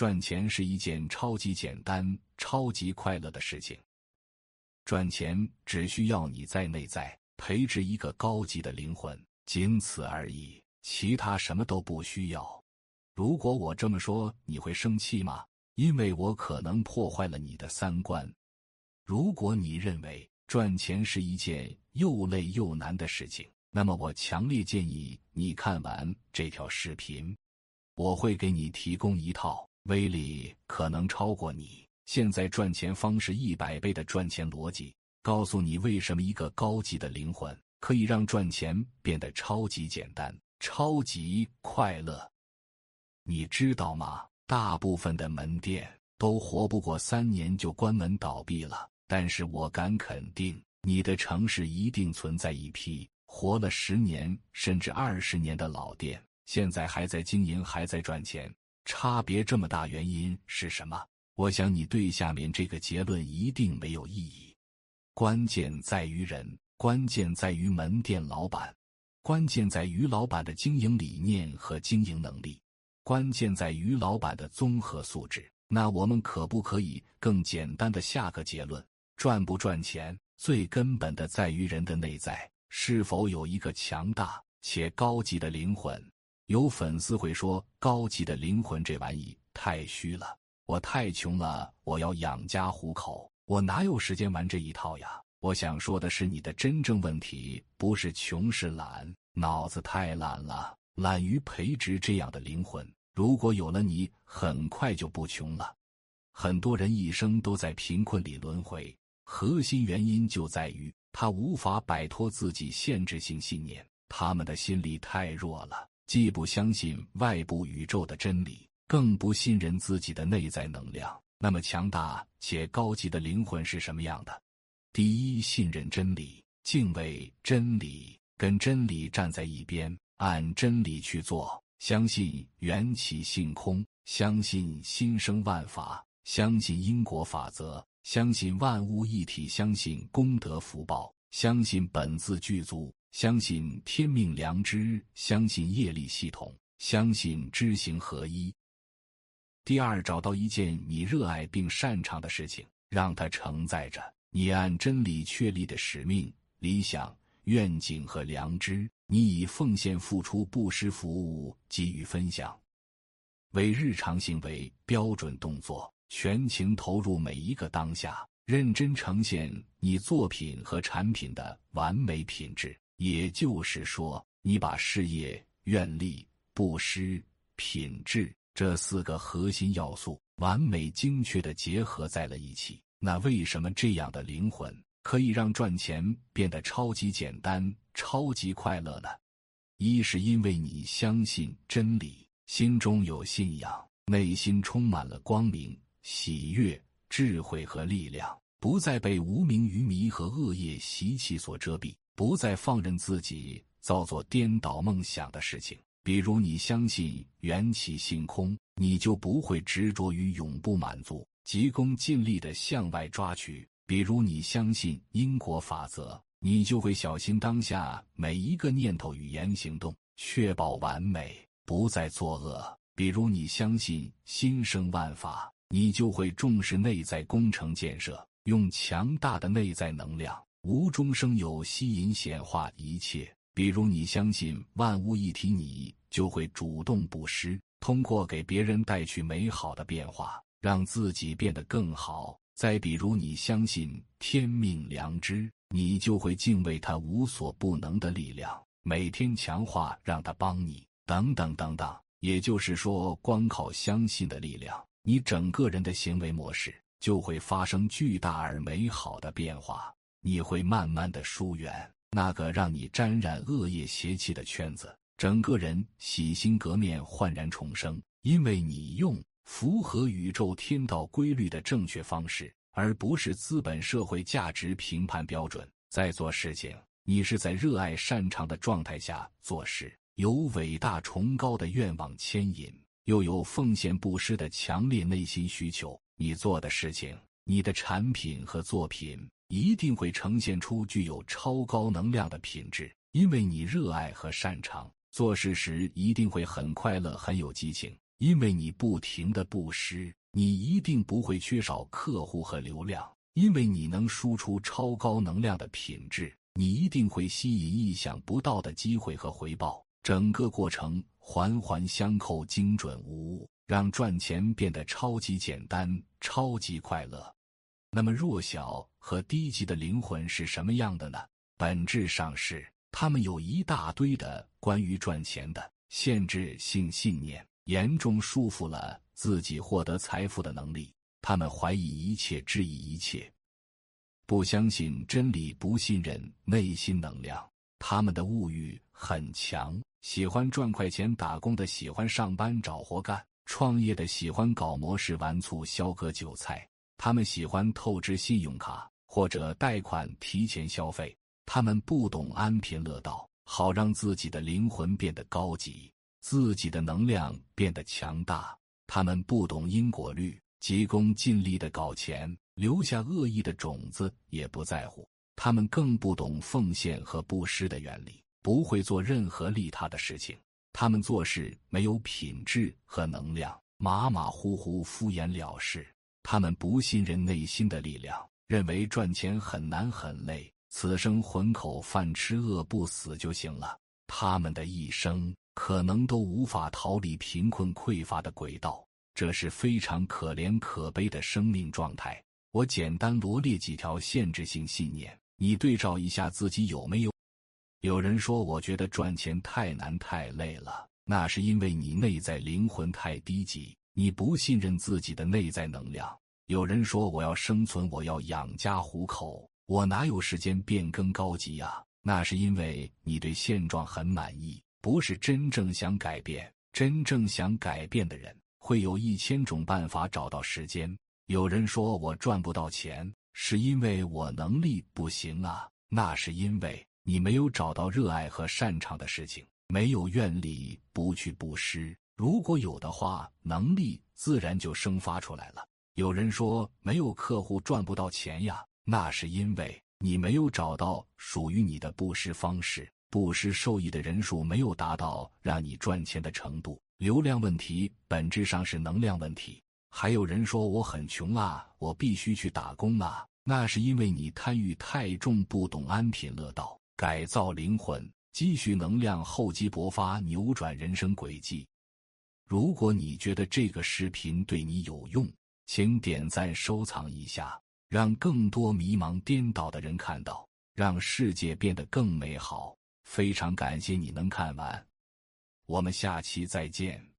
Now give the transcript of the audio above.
赚钱是一件超级简单、超级快乐的事情。赚钱只需要你在内在培植一个高级的灵魂，仅此而已，其他什么都不需要。如果我这么说，你会生气吗？因为我可能破坏了你的三观。如果你认为赚钱是一件又累又难的事情，那么我强烈建议你看完这条视频。我会给你提供一套威力可能超过你现在赚钱方式一百倍的赚钱逻辑，告诉你为什么一个高级的灵魂可以让赚钱变得超级简单、超级快乐。你知道吗？大部分的门店都活不过三年就关门倒闭了，但是我敢肯定，你的城市一定存在一批活了十年甚至二十年的老店。现在还在经营，还在赚钱，差别这么大，原因是什么？我想你对下面这个结论一定没有异议。关键在于人，关键在于门店老板，关键在于老板的经营理念和经营能力，关键在于老板的综合素质。那我们可不可以更简单的下个结论：赚不赚钱，最根本的在于人的内在是否有一个强大且高级的灵魂。有粉丝会说：“高级的灵魂这玩意太虚了，我太穷了，我要养家糊口，我哪有时间玩这一套呀？”我想说的是，你的真正问题不是穷，是懒，脑子太懒了，懒于培植这样的灵魂。如果有了你，很快就不穷了。很多人一生都在贫困里轮回，核心原因就在于他无法摆脱自己限制性信念，他们的心理太弱了。既不相信外部宇宙的真理，更不信任自己的内在能量。那么强大且高级的灵魂是什么样的？第一，信任真理，敬畏真理，跟真理站在一边，按真理去做，相信缘起性空，相信心生万法，相信因果法则，相信万物一体，相信功德福报，相信本自具足。相信天命良知，相信业力系统，相信知行合一。第二，找到一件你热爱并擅长的事情，让它承载着你按真理确立的使命、理想、愿景和良知。你以奉献、付出、布施、服务、给予、分享为日常行为标准动作，全情投入每一个当下，认真呈现你作品和产品的完美品质。也就是说，你把事业、愿力、布施、品质这四个核心要素完美精确的结合在了一起。那为什么这样的灵魂可以让赚钱变得超级简单、超级快乐呢？一是因为你相信真理，心中有信仰，内心充满了光明、喜悦、智慧和力量，不再被无名愚迷和恶业习气所遮蔽。不再放任自己造作颠倒梦想的事情，比如你相信缘起性空，你就不会执着于永不满足，急功近利的向外抓取；比如你相信因果法则，你就会小心当下每一个念头、语言、行动，确保完美，不再作恶；比如你相信心生万法，你就会重视内在工程建设，用强大的内在能量。无中生有，吸引显化一切。比如你相信万物一体，你就会主动布施，通过给别人带去美好的变化，让自己变得更好。再比如你相信天命良知，你就会敬畏他无所不能的力量，每天强化，让他帮你，等等等等。也就是说，光靠相信的力量，你整个人的行为模式就会发生巨大而美好的变化。你会慢慢的疏远那个让你沾染恶业邪气的圈子，整个人洗心革面，焕然重生。因为你用符合宇宙天道规律的正确方式，而不是资本社会价值评判标准在做事情。你是在热爱擅长的状态下做事，有伟大崇高的愿望牵引，又有奉献布施的强烈内心需求。你做的事情，你的产品和作品。一定会呈现出具有超高能量的品质，因为你热爱和擅长做事时，一定会很快乐、很有激情。因为你不停的布施，你一定不会缺少客户和流量。因为你能输出超高能量的品质，你一定会吸引意想不到的机会和回报。整个过程环环相扣，精准无误，让赚钱变得超级简单、超级快乐。那么弱小和低级的灵魂是什么样的呢？本质上是他们有一大堆的关于赚钱的限制性信念。严重束缚了自己获得财富的能力。他们怀疑一切，质疑一切，不相信真理，不信任内心能量。他们的物欲很强，喜欢赚快钱，打工的喜欢上班找活干，创业的喜欢搞模式玩醋消割韭菜。他们喜欢透支信用卡或者贷款提前消费。他们不懂安贫乐道，好让自己的灵魂变得高级。自己的能量变得强大，他们不懂因果律，急功近利的搞钱，留下恶意的种子也不在乎。他们更不懂奉献和布施的原理，不会做任何利他的事情。他们做事没有品质和能量，马马虎虎、敷衍了事。他们不信任内心的力量，认为赚钱很难很累，此生混口饭吃，饿不死就行了。他们的一生。可能都无法逃离贫困匮乏的轨道，这是非常可怜可悲的生命状态。我简单罗列几条限制性信念，你对照一下自己有没有。有人说：“我觉得赚钱太难太累了。”那是因为你内在灵魂太低级，你不信任自己的内在能量。有人说：“我要生存，我要养家糊口，我哪有时间变更高级呀？”那是因为你对现状很满意。不是真正想改变，真正想改变的人会有一千种办法找到时间。有人说我赚不到钱，是因为我能力不行啊，那是因为你没有找到热爱和擅长的事情，没有愿力，不去布施。如果有的话，能力自然就生发出来了。有人说没有客户赚不到钱呀，那是因为你没有找到属于你的布施方式。布施受益的人数没有达到让你赚钱的程度，流量问题本质上是能量问题。还有人说我很穷啊，我必须去打工啊，那是因为你贪欲太重，不懂安贫乐道，改造灵魂，积蓄能量，厚积薄发，扭转人生轨迹。如果你觉得这个视频对你有用，请点赞收藏一下，让更多迷茫颠倒的人看到，让世界变得更美好。非常感谢你能看完，我们下期再见。